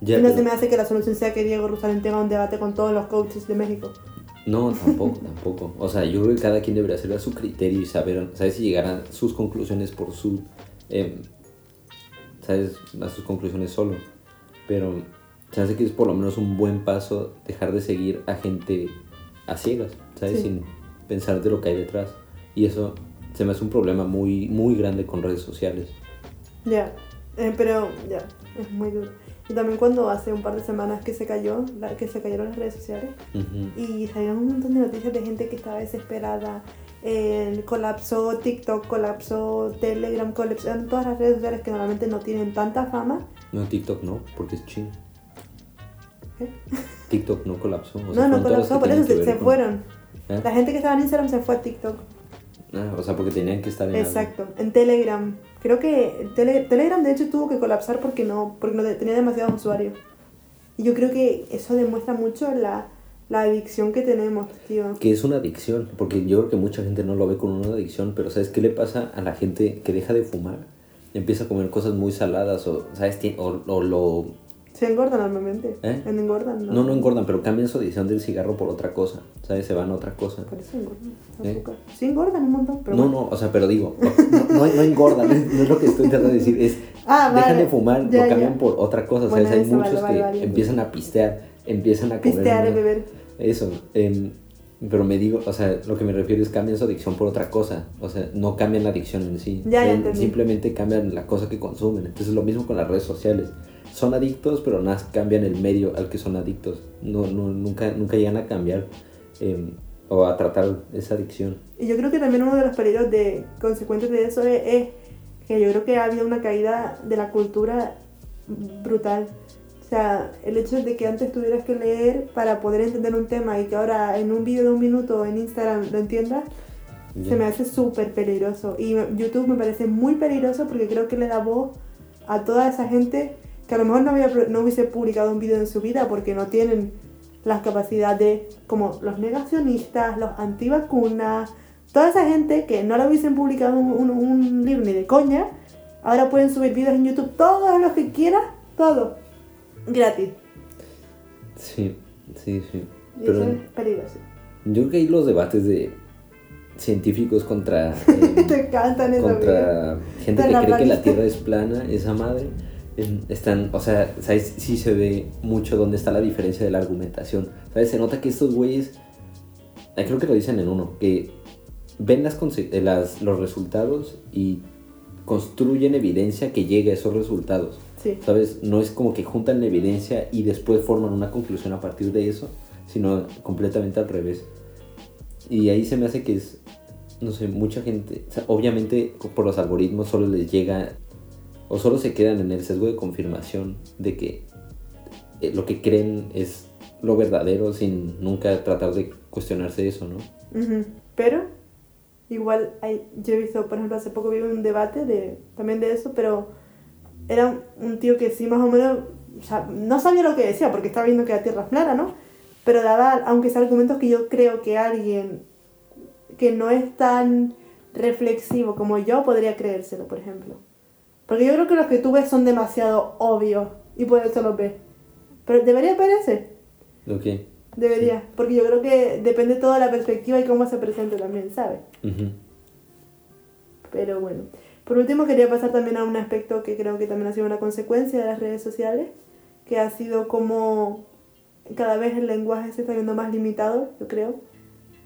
Ya, y no pero- se me hace que la solución sea que Diego Rosalén tenga un debate con todos los coaches de México. No, tampoco, tampoco. O sea, yo creo que cada quien debería hacer a su criterio y saber, ¿sabes? Si llegar a sus conclusiones por su... em, ¿Sabes? A sus conclusiones solo. Pero se hace que es por lo menos un buen paso dejar de seguir a gente a ciegas, ¿sabes? Sí. Sin pensar de lo que hay detrás. Y eso se me hace un problema muy, muy grande con redes sociales. Ya, eh, pero ya, es muy duro. Y también cuando hace un par de semanas que se cayó, la- que se cayeron las redes sociales Ujú. y salieron un montón de noticias de gente que estaba desesperada, eh, colapsó TikTok, colapsó Telegram, colapsaron todas las redes sociales que normalmente no tienen tanta fama. No, TikTok no, porque es chino. TikTok no colapsó. o sea, no, no colapsó, por eso se, se con- fueron. ¿Eh? La gente que estaba en Instagram se fue a TikTok. Ah, o sea, porque tenían que estar en algo. Exacto, en Telegram. Creo que Tele- Telegram de hecho tuvo que colapsar porque no, porque no tenía demasiados usuarios. Y yo creo que eso demuestra mucho la, la adicción que tenemos, tío. Que es una adicción, porque yo creo que mucha gente no lo ve como una adicción, pero ¿sabes qué le pasa a la gente que deja de fumar? Empieza a comer cosas muy saladas o, ¿sabes? O lo... Se engordan normalmente. ¿Eh? Engordan, ¿no? No, no engordan, pero cambian su adicción del cigarro por otra cosa, ¿sabes? Se van a otra cosa. Por eso engordan. ¿Eh? Sí engordan un montón, pero No, bueno. no, o sea, pero digo, no, no, no engordan, es- no es lo que estoy tratando de decir, es Ah, dejan de fumar, Ya, lo cambian ya. por otra cosa, Bueno, ¿sabes? Hay eso, vale, muchos vale, que empiezan a pistear, empiezan a comer... Pistear y beber. Eso, em, pero me digo, o sea, lo que me refiero es cambian su adicción por otra cosa. O sea, no cambian la adicción en sí. Ya, ya Em, simplemente cambian la cosa que consumen. Entonces, lo mismo con las redes sociales. Son adictos, pero nada cambian el medio al que son adictos. No, no, nunca, nunca llegan a cambiar em, o a tratar esa adicción. Y yo creo que también uno de los peligros de, consecuentes de eso es, es que yo creo que ha habido una caída de la cultura brutal. O sea, el hecho de que antes tuvieras que leer para poder entender un tema y que ahora en un vídeo de un minuto en Instagram lo entiendas, Ya. se me hace súper peligroso. Y YouTube me parece muy peligroso porque creo que le da voz a toda esa gente que a lo mejor no, había, no hubiese publicado un vídeo en su vida porque no tienen las capacidades como los negacionistas, los antivacunas, toda esa gente que no le hubiesen publicado un, un- un libro ni de coña, ahora pueden subir vídeos en YouTube todos los que quieran, todo, gratis. Sí, sí, sí. Y Pero eso es peligroso. yo creo que hay los debates de científicos contra... Te encantan esos videos. contra gente que cree que la. Tierra es plana, esa madre, están, o sea, ¿sabes? Sí se ve mucho dónde está la diferencia de la argumentación, ¿sabes? Se nota que estos güeyes, eh, creo que lo dicen en uno, que ven las, eh, las los resultados y construyen evidencia que llegue a esos resultados, Sí. ¿sabes? No es como que juntan la evidencia y después forman una conclusión a partir de eso, sino completamente al revés. Y ahí se me hace que es, no sé, mucha gente, o sea, obviamente por los algoritmos solo les llega o solo se quedan en el sesgo de confirmación de que eh, lo que creen es lo verdadero sin nunca tratar de cuestionarse eso, ¿no? Pero igual yo he visto, por ejemplo, hace poco vi un debate de, también de eso, pero era un, tío que sí más o menos, no sabía lo que decía porque estaba viendo que la Tierra es plana, ¿no? Pero daba, aunque sea argumentos que yo creo que alguien que no es tan reflexivo como yo podría creérselo, por ejemplo. Porque yo creo que los que tú ves son demasiado obvios y por eso los ves. Pero debería parecer. Lo que... Debería, porque yo creo que depende todo de la perspectiva y cómo se presente también, ¿sabes? Pero bueno. Por último, quería pasar también a un aspecto que creo que también ha sido una consecuencia de las redes sociales, que ha sido como cada vez el lenguaje se está viendo más limitado, yo creo.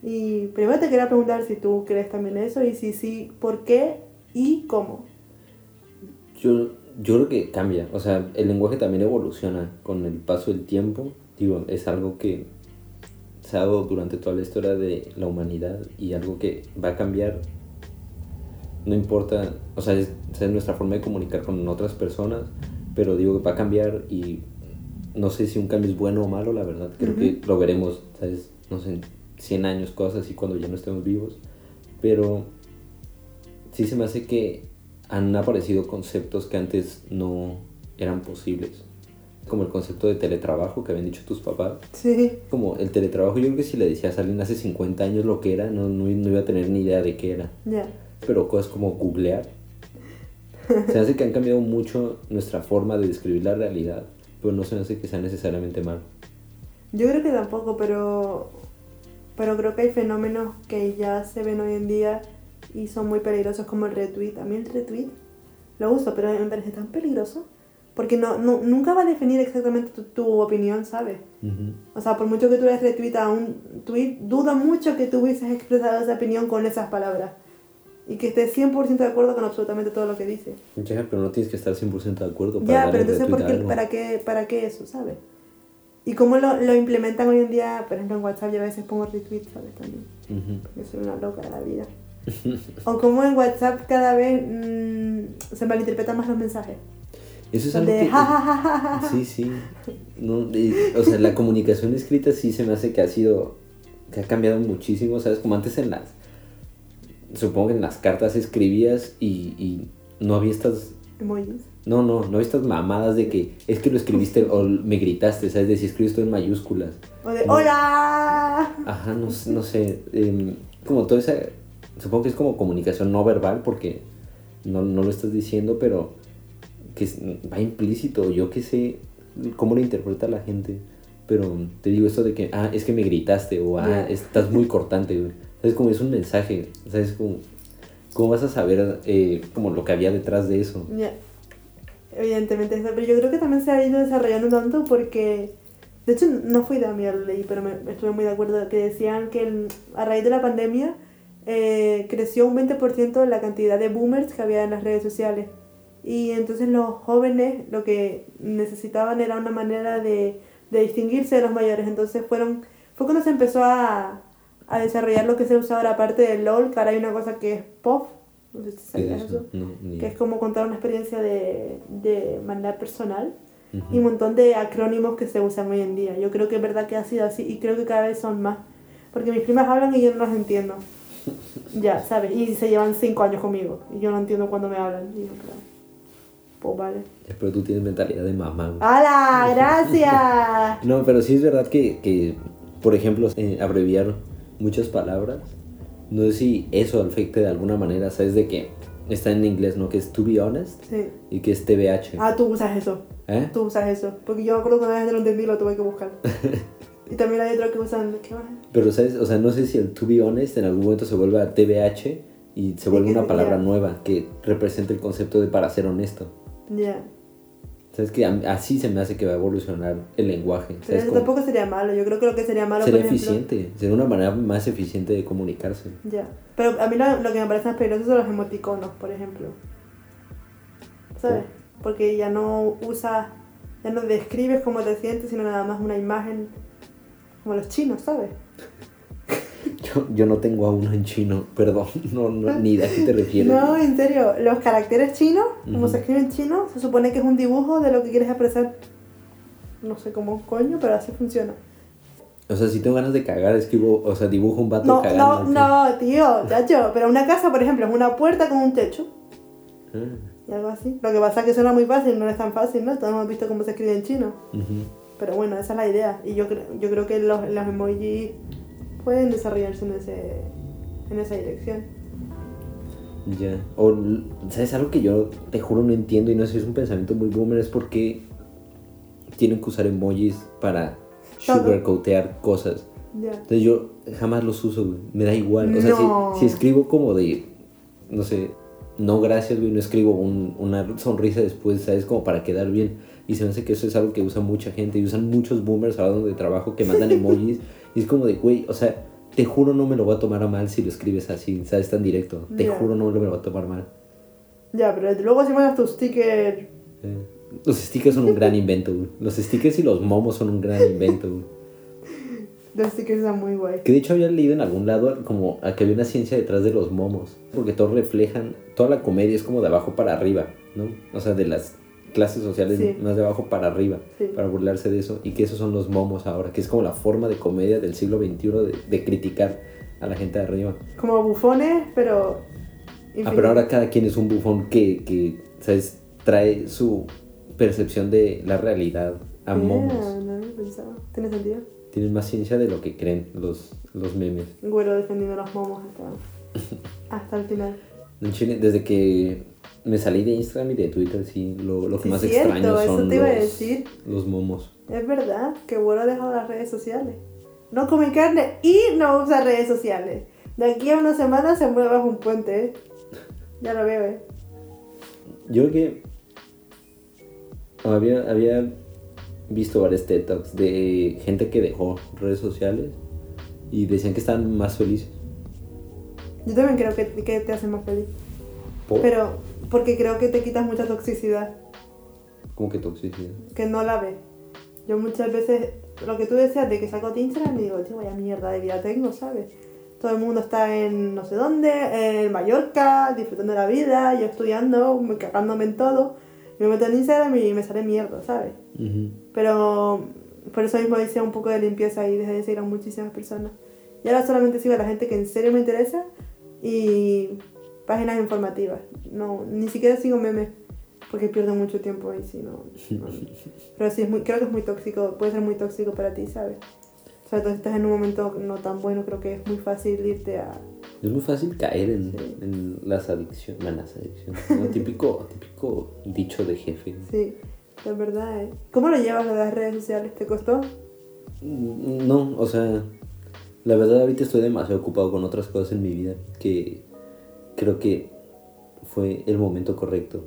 Y primero te quería preguntar si tú crees también eso y si sí, ¿por qué y cómo? Yo, yo creo que cambia, o sea, el lenguaje también evoluciona con el paso del tiempo. Digo, es algo que se ha dado durante toda la historia de la humanidad y algo que va a cambiar. No importa, o sea, es, es nuestra forma de comunicar con otras personas, pero digo que va a cambiar y no sé si un cambio es bueno o malo, la verdad. Creo que lo veremos, ¿sabes? No sé, en 100 años, cosas así cuando ya no estemos vivos. Pero sí se me hace que han aparecido conceptos que antes no eran posibles. Como el concepto de teletrabajo que habían dicho tus papás. Sí, Como el teletrabajo, yo creo que si le decías a alguien hace 50 años lo que era, no, no, no iba a tener ni idea de qué era. ya. Pero cosas como googlear. Se hace que han cambiado mucho nuestra forma de describir la realidad, pero no se me hace que sea necesariamente mal. Yo creo que tampoco, pero, pero creo que hay fenómenos que ya se ven hoy en día y son muy peligrosos como el retweet. A mí el retweet lo uso, pero me parece tan peligroso porque no, no, nunca va a definir exactamente tu, tu opinión, ¿sabes? Ujú. O sea, por mucho que tú des retweet a un tweet, dudo mucho que tú hubieses expresado esa opinión con esas palabras. Y que estés 100% de acuerdo con absolutamente todo lo que dice. Ya, pero no tienes que estar 100% de acuerdo para Ya, darle pero entonces, retweet ¿por a qué, algo. para, qué, ¿para qué eso, sabes? Y cómo lo, lo implementan hoy en día, por ejemplo en WhatsApp yo a veces pongo retweet, ¿sabes? También, Ujú. porque soy una loca de la vida. o como en WhatsApp cada vez mm, se malinterpretan más los mensajes. Eso es algo De que... Sí, sí. No, o sea, la comunicación escrita sí se me hace que ha sido, que ha cambiado muchísimo, ¿sabes? Como antes en las, supongo que en las cartas escribías y, y no había estas, Emojis. no, no, no había estas mamadas de que es que lo escribiste o me gritaste, ¿sabes? De si escribes todo en mayúsculas. O de No. ¡Hola! Ajá, no, sé- no sé, em, como toda esa, supongo que es como comunicación no verbal porque no, no lo estás diciendo, pero que va implícito, yo qué sé cómo lo interpreta la gente, pero te digo esto de que, ah, es que me gritaste o, ah, estás muy cortante, güey. Es como es un mensaje, ¿sabes? Como, ¿Cómo vas a saber eh, como lo que había detrás de eso? Ya. Evidentemente, eso, pero yo creo que también se ha ido desarrollando tanto porque, de hecho, no fui de a mí lo leí, pero me, estuve muy de acuerdo que decían que el- a raíz de la pandemia eh, creció un 20% la cantidad de boomers que había en las redes sociales. Y entonces los jóvenes lo que necesitaban era una manera de, de distinguirse de los mayores. Entonces fueron, fue cuando se empezó a, a desarrollar lo que se usa ahora aparte del LOL, que ahora hay una cosa que es POF. No sé si ¿Qué es sabías eso? eso No, ni- que es como contar una experiencia de, de manera personal y un montón de acrónimos que se usan hoy en día. Yo creo que es verdad que ha sido así y creo que cada vez son más. Porque mis primas hablan y yo no las entiendo. Ya, ¿sabes? Y se llevan cinco años conmigo y yo no entiendo cuando me hablan. Y yo, claro, pues vale. Pero tú tienes mentalidad de mamá. ¡Hala! ¡Gracias! No, pero sí es verdad que, que, por ejemplo, eh, abreviar muchas palabras, no sé si eso afecte de alguna manera, ¿sabes? De que está en inglés, ¿no? Que es to be honest Sí. y que es TBH. Ah, tú usas eso. ¿Eh? Tú usas eso. Porque yo me acuerdo que una vez no lo entendí lo tuve que buscar. y también hay otro que usan. ¿Qué más? Pero, ¿sabes? O sea, no sé si el to be honest en algún momento se vuelve a TBH y se vuelve que una sí, palabra ya. nueva que representa el concepto de para ser honesto. Ya. ¿Sabes? Que así se me hace que va a evolucionar el lenguaje. Pero tampoco sería malo. Yo creo que lo que sería malo, sería por ejemplo... eficiente, sería una manera más eficiente de comunicarse. Ya. Pero a mí lo, lo que me parece más peligroso son los emoticonos, por ejemplo. ¿Sabes? Porque ya no usas, ya no describes cómo te sientes, sino nada más una imagen como los chinos, ¿sabes? Yo, yo no tengo a uno en chino, perdón, no, no, ni de a qué te refieres. No, en serio, los caracteres chinos, como Ujú. se escribe en chino, se supone que es un dibujo de lo que quieres expresar. No sé cómo coño, pero así funciona. O sea, si tengo ganas de cagar, escribo, o sea, dibujo un vato No, cagando. no, no, tío, chacho. Pero una casa, por ejemplo, es una puerta con un techo Ah, y algo así. Lo que pasa es que suena muy fácil, no es tan fácil, ¿no? Todos hemos visto cómo se escribe en chino. ujú. Pero bueno, esa es la idea. Y yo, creo yo creo que los, los emojis pueden desarrollarse en, ese, en esa dirección. Ya. O, ¿sabes? Algo que yo te juro no entiendo y no sé si es un pensamiento muy boomer, es por qué tienen que usar emojis para sugarcoatear cosas. Ya. Entonces yo jamás los uso, güey. Me da igual. O sea, No. si, si escribo como de, no sé, no gracias, güey, no escribo un- una sonrisa después, ¿sabes? Como para quedar bien. Y se me hace que eso es algo que usa mucha gente y usan muchos boomers ahora donde trabajo que mandan emojis. y es como de, güey, o sea, te juro no me lo voy a tomar a mal si lo escribes así, ¿sabes? Tan directo. Te juro no me lo voy a tomar mal. Ya, pero luego si mandas tu sticker. Eh, Los stickers son un gran invento, güey. Los stickers y los momos son un gran invento, güey. Los stickers están muy guay. Que de hecho había leído en algún lado como a que había una ciencia detrás de los momos. Porque todos reflejan, toda la comedia es como de abajo para arriba, ¿no? O sea, de las clases sociales Sí. más de abajo para arriba, Sí. para burlarse de eso. Y que esos son los momos ahora, que es como la forma de comedia del siglo XXI de, de criticar a la gente de arriba. Como bufones, pero. Ah, pero ahora cada quien es un bufón que, que ¿sabes? Trae su percepción de la realidad a momos. Yeah, no lo he pensado. Tiene sentido. Tienen más ciencia de lo que creen los, los memes. Güero defendiendo los momos hasta, hasta el final. En Chile, desde que me salí de Instagram y de Twitter, sí, lo, lo que Sí, más cierto, extraño eso son te iba a los, decir. los momos. Es verdad que Güero ha dejado las redes sociales. No come carne y no usa redes sociales. De aquí a una semana se mueve bajo un puente, ¿eh? Ya lo veo, ¿eh? Yo creo que había, había visto varios TED Talks de gente que dejó redes sociales y decían que estaban más felices. Yo también creo que, que te hace más feliz. ¿Por? Pero porque creo que te quitas mucha toxicidad. ¿Cómo que toxicidad? que no la ve. Yo muchas veces, lo que tú decías de que saco Instagram, y digo, tío, vaya mierda de vida tengo, ¿sabes? Todo el mundo está en no sé dónde, en Mallorca, disfrutando de la vida, yo estudiando, me cagándome en todo. Me meto en Instagram y me sale mierda, ¿sabes? Ujú. Pero por eso mismo hice un poco de limpieza y dejé de seguir a muchísimas personas. Y ahora solamente sigo a la gente que en serio me interesa y páginas informativas. No, ni siquiera sigo memes porque pierdo mucho tiempo ahí, sí, no, no. Pero sí, es muy, creo que es muy tóxico, puede ser muy tóxico para ti, ¿sabes? Sobre todo si estás en un momento no tan bueno, creo que es muy fácil irte a... Es muy fácil caer en, Sí. en las adicciones. bueno, las adicciones. ¿no? típico, típico dicho de jefe. Sí, es verdad, ¿eh? ¿Cómo lo llevas de las redes sociales? ¿Te costó? Mm, No, o sea, la verdad ahorita estoy demasiado ocupado con otras cosas en mi vida que creo que fue el momento correcto.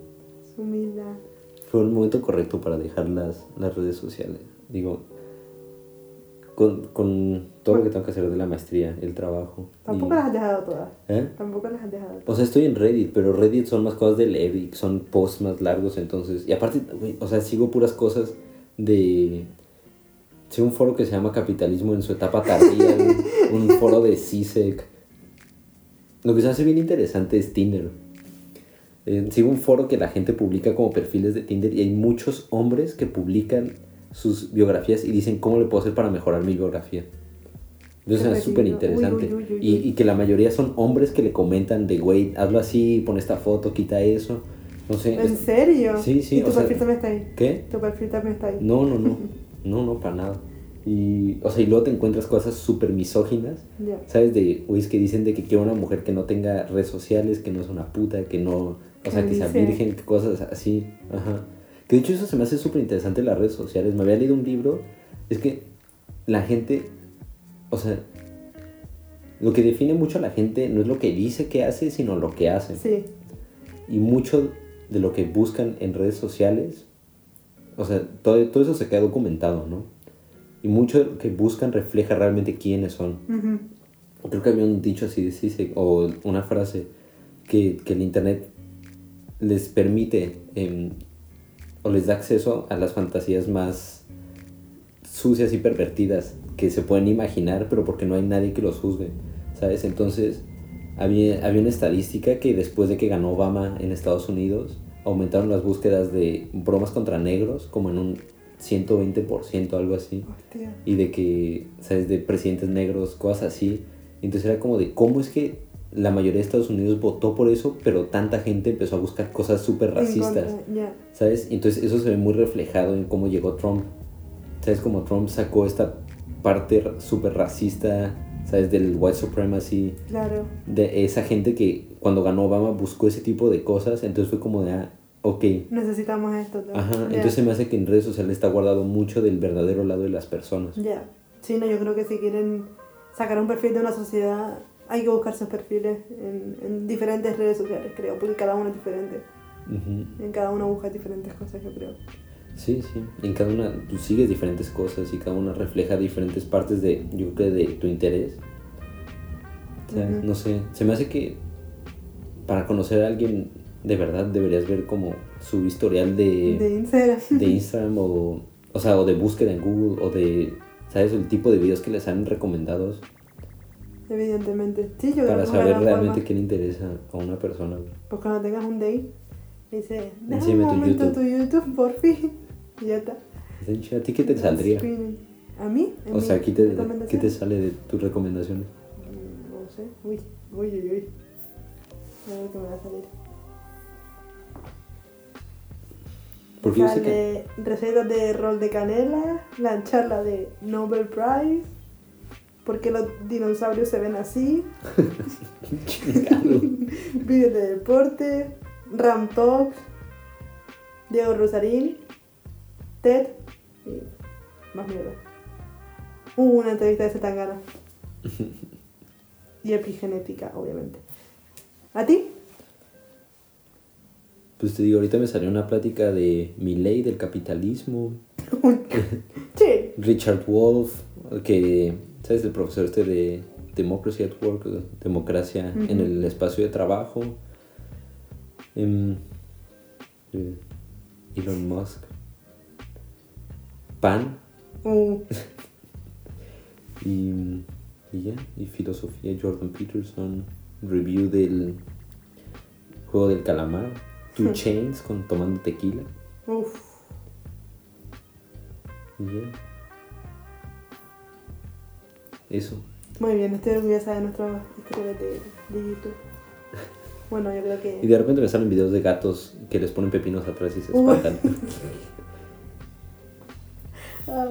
Humildad. Fue el momento correcto para dejar las, las redes sociales. Digo, con, con todo lo que tengo que hacer de la maestría, el trabajo. Tampoco y- las has dejado todas. ¿Eh? Tampoco las has dejado todas. O sea, estoy en Reddit, pero Reddit son más cosas de leer y son posts más largos, entonces... Y aparte, o sea, sigo puras cosas de... Sigo un foro que se llama Capitalismo en su etapa tardía, güey, un foro de CISEC. Lo que se hace bien interesante es Tinder. Eh, sigo un foro que la gente publica como perfiles de Tinder y hay muchos hombres que publican sus biografías y dicen cómo le puedo hacer para mejorar mi biografía. Entonces es súper interesante. Y, que la mayoría son hombres que le comentan de, güey, hazlo así, pon esta foto, quita eso. No sé. ¿En serio? Sí, sí, ¿Y tu sea- perfil también está ahí? ¿Qué? Tu perfil también está ahí. No, no, no. No, no, para nada. Y, o sea, y luego te encuentras cosas súper misóginas. ¿Sabes? De güeyes que dicen de que quiero una mujer que no tenga redes sociales, que no es una puta, que no. O sea, ¿Qué que sea virgen, que cosas así. Ajá. Que de hecho eso se me hace súper interesante las redes sociales. Me había leído un libro. Es que la gente. O sea. Lo que define mucho a la gente no es lo que dice que hace, sino lo que hace. Sí. Y mucho de lo que buscan en redes sociales. O sea, todo, todo eso se queda documentado, ¿no? Y mucho de lo que buscan refleja realmente quiénes son creo que había un dicho así, sí, sí, o una frase, que, que el Internet les permite em, o les da acceso a las fantasías más sucias y pervertidas que se pueden imaginar, pero porque no hay nadie que los juzgue, ¿sabes? Entonces, había, había una estadística que después de que ganó Obama en Estados Unidos, aumentaron las búsquedas de bromas contra negros como en un 120%, algo así. Hostia. Y de que, ¿sabes? De presidentes negros, cosas así. Entonces era como de cómo es que la mayoría de Estados Unidos votó por eso, pero tanta gente empezó a buscar cosas súper racistas. Ya. ¿Sabes? Entonces eso se ve muy reflejado en cómo llegó Trump. ¿Sabes? Como Trump sacó esta parte súper racista, ¿sabes? Del white supremacy, Claro. de esa gente que cuando ganó Obama buscó ese tipo de cosas, entonces fue como de, ah, ok. Necesitamos esto. ¿no? Ajá, Ya. entonces se me hace que en redes sociales está guardado mucho del verdadero lado de las personas. Ya. Sí, no, yo creo que si quieren sacar un perfil de una sociedad, hay que buscar sus perfiles en, en diferentes redes sociales, creo, porque cada uno es diferente. En cada uno busca diferentes cosas, yo creo. Sí, sí. En cada una tú sigues diferentes cosas y cada una refleja diferentes partes de, yo creo, de tu interés. O sea, no sé, se me hace que para conocer a alguien de verdad deberías ver como su historial de, De Instagram. de Instagram o, o sea, o de búsqueda en Google o de, ¿sabes? El tipo de videos que les han recomendados Evidentemente. Sí, yo para saber realmente forma. qué le interesa a una persona. Pues cuando tengas un date, dice, déjame tu YouTube". tu YouTube, por fin. Y ya está. ¿A ti qué te saldría? ¿A mí? ¿En O sea, ¿qué te? ¿qué te sale de tus recomendaciones? Mm, No sé. Uy, uy, uy, uy. A ver qué me va a salir. Porque yo sé que... Sale recetas de rol de canela, la charla de Nobel Prize, por qué los dinosaurios se ven así, vídeos de deporte, Ram Diego Rosarín, TED y más mierda. Una entrevista de Zetangana. y epigenética, obviamente. ¿A ti? Pues te digo, ahorita me salió una plática de Milley, del capitalismo, Sí. Richard Wolff, que, ¿sabes? El profesor este de Democracy at Work, democracia en el espacio de trabajo. Em, eh, Elon Musk. Pan Uh, y, y ya, y filosofía Jordan Peterson, review del juego del calamar, Two Chains con tomando tequila. uf. Y ya. Eso. Muy bien, estoy orgullosa de nuestros historias de, de YouTube. Bueno, yo creo Y que. de repente me salen videos de gatos que les ponen pepinos atrás y se espantan. Ah.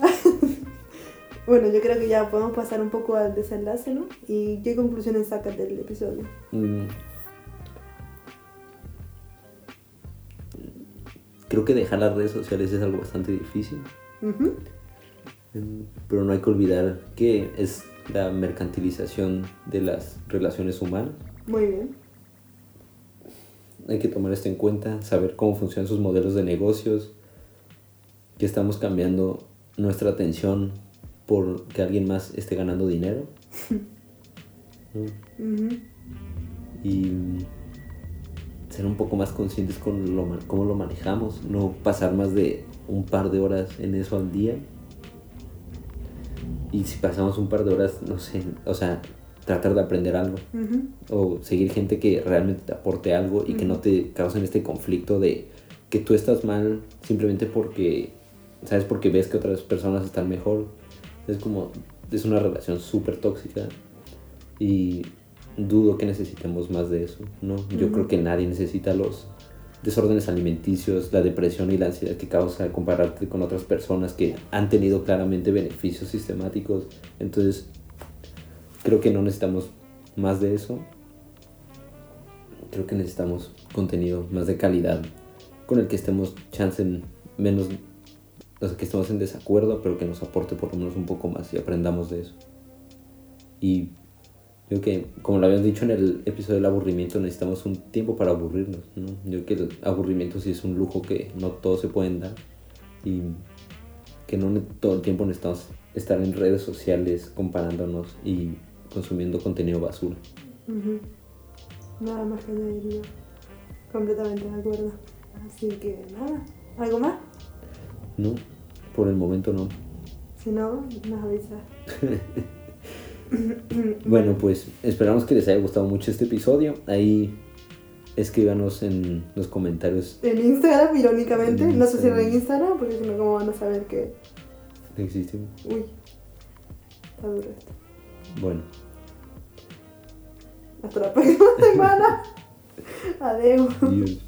bueno, yo creo que ya podemos pasar un poco al desenlace, ¿no? ¿Y qué conclusiones sacas del episodio? Mm. Creo que dejar las redes sociales es algo bastante difícil. Mm, Pero no hay que olvidar que es la mercantilización de las relaciones humanas. Muy bien. Hay que tomar esto en cuenta, saber cómo funcionan sus modelos de negocios, que estamos cambiando nuestra atención por que alguien más esté ganando dinero. Y ser un poco más conscientes con lo, cómo lo manejamos, no pasar más de un par de horas en eso al día. Y si pasamos un par de horas, no sé, o sea, tratar de aprender algo. O seguir gente que realmente te aporte algo y que no te causen este conflicto de que tú estás mal simplemente porque, ¿sabes? Porque ves que otras personas están mejor. Es como, es una relación súper tóxica y dudo que necesitemos más de eso, ¿no? Yo Ujú. creo que nadie necesita los desórdenes alimenticios, la depresión y la ansiedad que causa compararte con otras personas que han tenido claramente beneficios sistemáticos. Entonces, creo que no necesitamos más de eso. Creo que necesitamos contenido más de calidad con el que estemos chance en menos, o sea, que estemos en desacuerdo, pero que nos aporte por lo menos un poco más y aprendamos de eso. Y yo que, como lo habías dicho en el episodio del aburrimiento, necesitamos un tiempo para aburrirnos, ¿no? Yo creo que el aburrimiento sí es un lujo que no todos se pueden dar y que no todo el tiempo necesitamos estar en redes sociales comparándonos y consumiendo contenido basura. Nada más que añadir yo. Completamente de acuerdo. Así que nada. ¿Algo más? No, por el momento no. Si no, nos avisas. Bueno, pues esperamos que les haya gustado mucho este episodio. Ahí escríbanos en los comentarios. En Instagram, irónicamente. En No sé si era en Instagram. Porque si no, ¿cómo van a saber que. ¿No existe? Uy, está duro esto. Bueno, Hasta la próxima semana. Adiós. adiós.